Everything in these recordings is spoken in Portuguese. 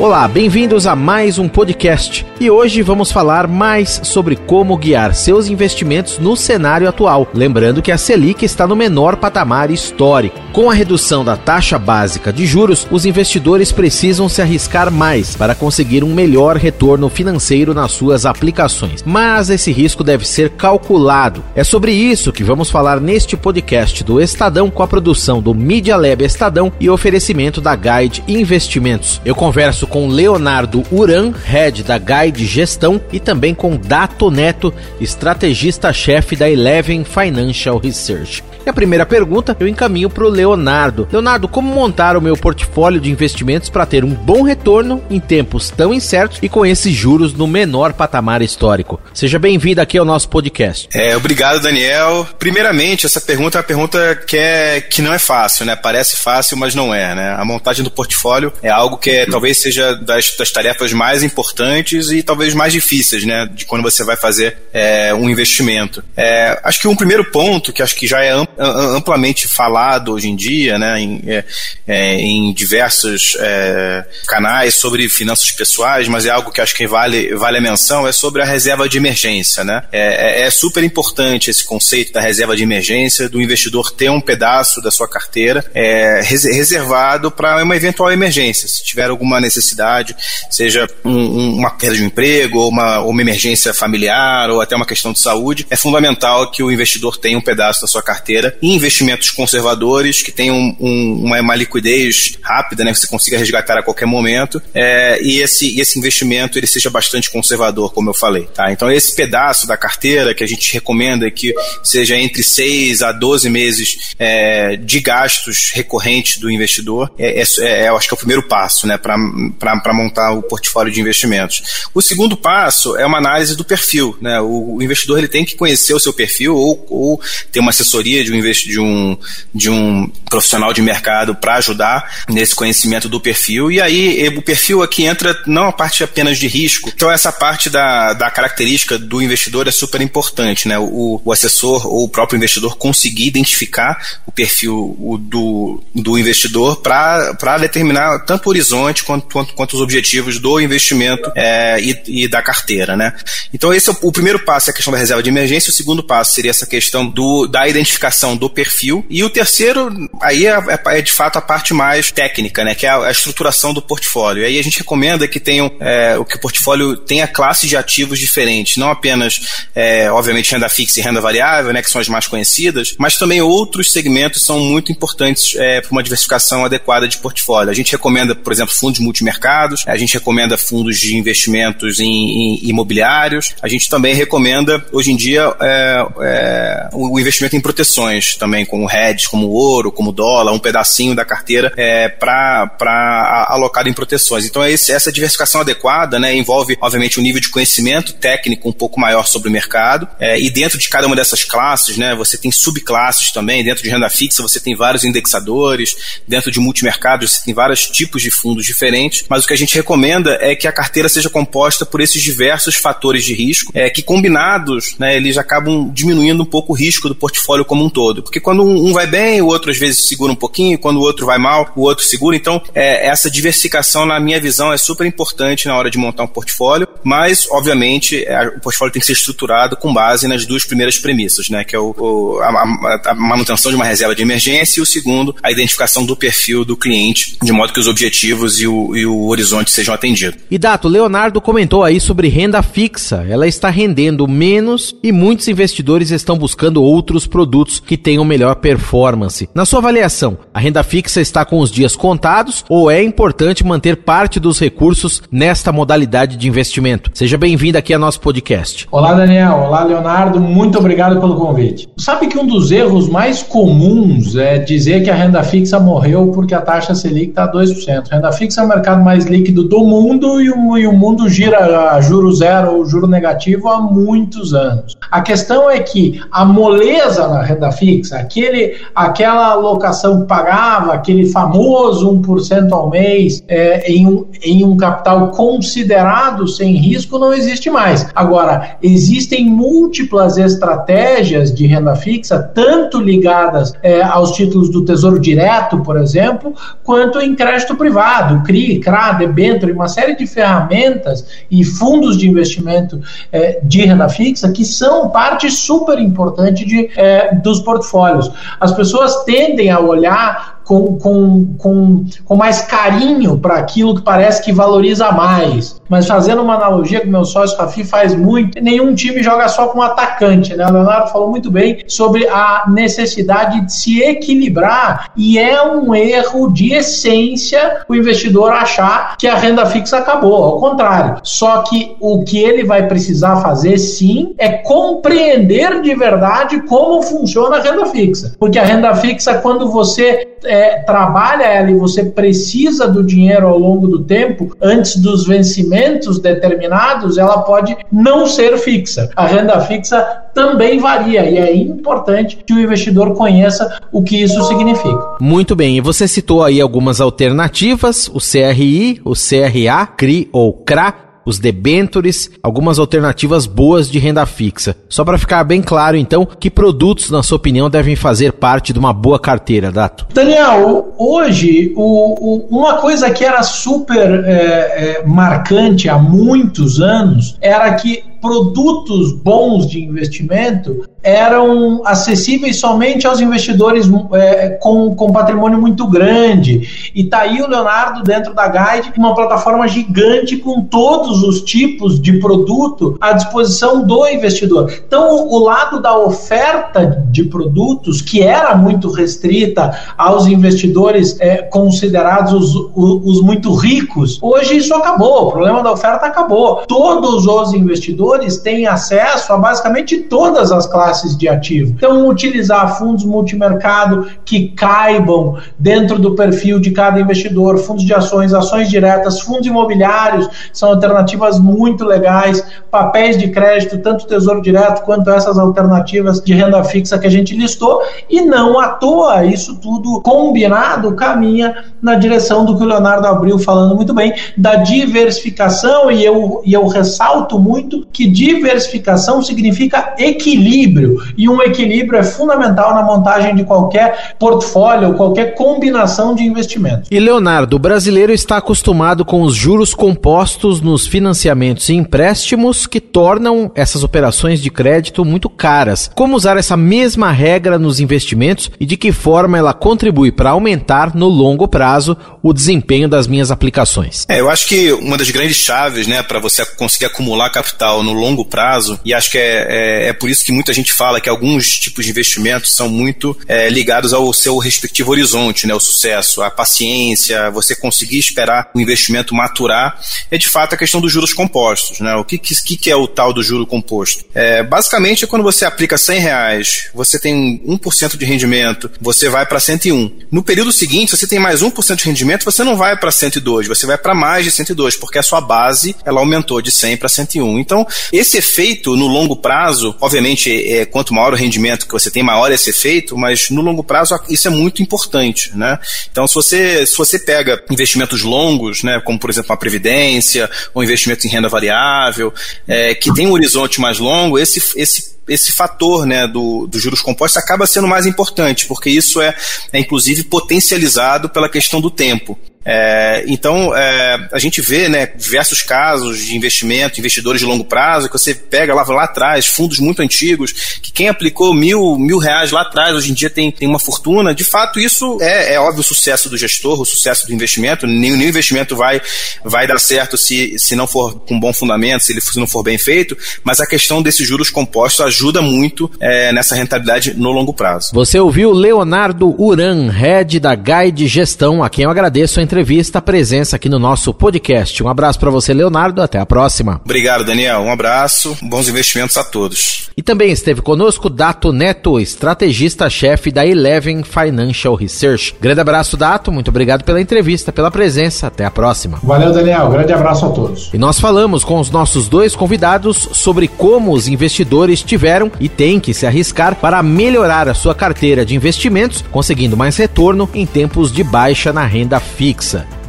Olá, bem-vindos a mais um podcast. E hoje vamos falar mais sobre como guiar seus investimentos no cenário atual. Lembrando que a Selic está no menor patamar histórico. Com a redução da taxa básica de juros, os investidores precisam se arriscar mais para conseguir um melhor retorno financeiro nas suas aplicações. Mas esse risco deve ser calculado. É sobre isso que vamos falar neste podcast do Estadão com a produção do Media Lab Estadão e oferecimento da Guide Investimentos. Eu converso com Leonardo Uran, head da Guide Gestão, e também com Dato Neto, estrategista-chefe da Eleven Financial Research. E a primeira pergunta eu encaminho para o Leonardo. Leonardo, como montar o meu portfólio de investimentos para ter um bom retorno em tempos tão incertos e com esses juros no menor patamar histórico? Seja bem-vindo aqui ao nosso podcast. É, obrigado, Daniel. Primeiramente, essa pergunta é uma pergunta que, é, que não é fácil, né? Parece fácil, mas não é, né? A montagem do portfólio é algo que é, talvez seja das, das tarefas mais importantes e talvez mais difíceis, né? De quando você vai fazer é, um investimento. É, acho que um primeiro ponto, que acho que já é amplamente falado hoje em dia, né, em, é, é, em diversos é, canais sobre finanças pessoais, mas é algo que acho que vale, vale a menção, é sobre a reserva de emergência. Né? É, é, é super importante esse conceito da reserva de emergência, do investidor ter um pedaço da sua carteira é, reservado para uma eventual emergência, se tiver alguma necessidade, seja um, um, uma perda de um emprego, ou uma, uma emergência familiar, ou até uma questão de saúde, é fundamental que o investidor tenha um pedaço da sua carteira carteira em investimentos conservadores que tenham um, uma, uma, liquidez rápida, né, que você consiga resgatar a qualquer momento, é, e esse, esse investimento ele seja bastante conservador, como eu falei. Tá? Então, esse pedaço da carteira que a gente recomenda que seja entre 6 a 12 meses é, de gastos recorrentes do investidor, é, é, é, eu acho que é o primeiro passo né, para montar o portfólio de investimentos. O segundo passo é uma análise do perfil. Né? O, o investidor ele tem que conhecer o seu perfil ou, ou ter uma assessoria de de um, de um, de um profissional de mercado para ajudar nesse conhecimento do perfil. E aí o perfil aqui entra não a parte apenas de risco. Então essa parte da, da característica do investidor é super importante, né? O, o assessor ou o próprio investidor conseguir identificar o perfil o, do, do investidor para determinar tanto o horizonte quanto, quanto, quanto os objetivos do investimento é, e, e, da carteira, né? Então esse é o, o primeiro passo é a questão da reserva de emergência. O segundo passo seria essa questão do, da identificação do perfil. E o terceiro, aí é, é, é, de fato a parte mais técnica, né? Que é a, a estruturação do portfólio. E aí a gente recomenda que tenham é, o que o portfólio tenha classes de ativos diferentes, não apenas, é, obviamente, renda fixa e renda variável, né? Que são as mais conhecidas, mas também outros segmentos são muito importantes é, para uma diversificação adequada de portfólio. A gente recomenda, por exemplo, fundos multimercados, a gente recomenda fundos de investimentos em, em imobiliários, a gente também recomenda, hoje em dia, é, é, o investimento em proteções ações também, como hedge, como ouro, como dólar, um pedacinho da carteira é, para alocar em proteções. Então, esse, essa diversificação adequada né, envolve, obviamente, um nível de conhecimento técnico um pouco maior sobre o mercado. É, e dentro de cada uma dessas classes, né, você tem subclasses também. Dentro de renda fixa, você tem vários indexadores. Dentro de multimercados, você tem vários tipos de fundos diferentes. Mas o que a gente recomenda é que a carteira seja composta por esses diversos fatores de risco, é, que combinados, né, eles acabam diminuindo um pouco o risco do portfólio como um todo todo. Porque quando um, vai bem, o outro às vezes segura um pouquinho, quando o outro vai mal, o outro segura. Então, é, essa diversificação, na minha visão, é super importante na hora de montar um portfólio, mas, obviamente, é, o portfólio tem que ser estruturado com base nas duas primeiras premissas, né? Que é o, o a, a, manutenção de uma reserva de emergência e o segundo, a identificação do perfil do cliente, de modo que os objetivos e o, e o horizonte sejam atendidos. E Dato, Leonardo comentou aí sobre renda fixa. Ela está rendendo menos e muitos investidores estão buscando outros produtos que tenham melhor performance. Na sua avaliação, a renda fixa está com os dias contados ou é importante manter parte dos recursos nesta modalidade de investimento? Seja bem-vindo aqui ao nosso podcast. Olá, Daniel. Olá, Leonardo. Muito obrigado pelo convite. Sabe que um dos erros mais comuns é dizer que a renda fixa morreu porque a taxa Selic está 2%. A renda fixa é o mercado mais líquido do mundo e o mundo gira a juro zero ou juro negativo há muitos anos. A questão é que a moleza na renda fixa, aquele, aquela alocação que pagava, aquele famoso 1% ao mês é, em, um, em um capital considerado sem risco, não existe mais. Agora, existem múltiplas estratégias de renda fixa, tanto ligadas é, aos títulos do Tesouro Direto, por exemplo, quanto em crédito privado, CRI, CRA, debênture, uma série de ferramentas e fundos de investimento é, de renda fixa que são parte super importante de, é, dos portfólios. As pessoas tendem a olhar com, com, com, com mais carinho para aquilo que parece que valoriza mais. Mas fazendo uma analogia que meu sócio Rafi faz muito, nenhum time joga só com atacante, né? O Leonardo falou muito bem sobre a necessidade de se equilibrar e é um erro de essência o investidor achar que a renda fixa acabou, ao contrário. Só que o que ele vai precisar fazer sim é compreender de verdade como funciona a renda fixa. Porque a renda fixa, quando você é, trabalha ela e você precisa do dinheiro ao longo do tempo, antes dos vencimentos determinados, ela pode não ser fixa. A renda fixa também varia e é importante que o investidor conheça o que isso significa. Muito bem, e você citou aí algumas alternativas, o CRI, o CRA, CRI ou CRA os debentures, algumas alternativas boas de renda fixa. Só para ficar bem claro, então, que produtos, na sua opinião, devem fazer parte de uma boa carteira, Dato? Daniel, hoje, o, o, uma coisa que era super é, é, marcante há muitos anos era que produtos bons de investimento eram acessíveis somente aos investidores é, com, com patrimônio muito grande. E tá aí o Leonardo dentro da Guide, uma plataforma gigante com todos os tipos de produto à disposição do investidor. Então, o, lado da oferta de produtos, que era muito restrita aos investidores é, considerados os, os, muito ricos, hoje isso acabou. O problema da oferta acabou. Todos os investidores têm acesso a basicamente todas as classes de ativo. Então, utilizar fundos multimercado que caibam dentro do perfil de cada investidor, fundos de ações, ações diretas, fundos imobiliários, são alternativas muito legais, papéis de crédito, tanto Tesouro Direto quanto essas alternativas de renda fixa que a gente listou, e não à toa, isso tudo combinado caminha na direção do que o Leonardo abriu falando muito bem, da diversificação, e eu, e eu ressalto muito que diversificação significa equilíbrio, e um equilíbrio é fundamental na montagem de qualquer portfólio, qualquer combinação de investimentos. E Leonardo, o brasileiro está acostumado com os juros compostos nos financiamentos e empréstimos que tornam essas operações de crédito muito caras. Como usar essa mesma regra nos investimentos e de que forma ela contribui para aumentar no longo prazo o desempenho das minhas aplicações? É, eu acho que uma das grandes chaves, né, para você conseguir acumular capital no no longo prazo, e acho que é, é, é, por isso que muita gente fala que alguns tipos de investimentos são muito é, ligados ao seu respectivo horizonte, né, o sucesso, a paciência, você conseguir esperar o investimento maturar, é de fato a questão dos juros compostos. Né? O que, que, que é o tal do juro composto? É, basicamente é quando você aplica 100 reais, você tem 1% de rendimento, você vai para 101. No período seguinte, você tem mais 1% de rendimento, você não vai para 102, você vai para mais de 102, porque a sua base ela aumentou de 100 para 101. Então, esse efeito no longo prazo, obviamente, é, quanto maior o rendimento que você tem, maior é esse efeito, mas no longo prazo isso é muito importante, né? Então, se você, se você pega investimentos longos, né, como por exemplo uma previdência ou investimento em renda variável, é, que tem um horizonte mais longo, esse, esse esse fator né, do, dos juros compostos acaba sendo mais importante, porque isso é, é inclusive potencializado pela questão do tempo. É, então, é, a gente vê né, diversos casos de investimento, investidores de longo prazo, que você pega lá, lá atrás, fundos muito antigos, que quem aplicou mil, mil reais lá atrás, hoje em dia tem, tem uma fortuna. De fato, isso é, é óbvio o sucesso do gestor, o sucesso do investimento. Nenhum, nenhum investimento vai, vai dar certo se, se não for com bom fundamento, se ele se não for bem feito, mas a questão desses juros compostos ajuda muito é, nessa rentabilidade no longo prazo. Você ouviu Leonardo Uran, head da Guide Gestão, a quem eu agradeço a entrevista, a presença aqui no nosso podcast. Um abraço para você, Leonardo. Até a próxima. Obrigado, Daniel. Um abraço. Bons investimentos a todos. E também esteve conosco Dato Neto, estrategista-chefe da Eleven Financial Research. Grande abraço, Dato. Muito obrigado pela entrevista, pela presença. Até a próxima. Valeu, Daniel. Grande abraço a todos. E nós falamos com os nossos dois convidados sobre como os investidores tiveram e têm que se arriscar para melhorar a sua carteira de investimentos, conseguindo mais retorno em tempos de baixa na renda fixa.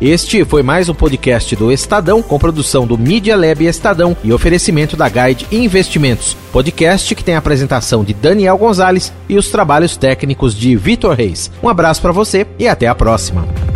Este foi mais um podcast do Estadão, com produção do Media Lab Estadão e oferecimento da Guide Investimentos. Podcast que tem a apresentação de Daniel Gonzalez e os trabalhos técnicos de Vitor Reis. Um abraço para você e até a próxima.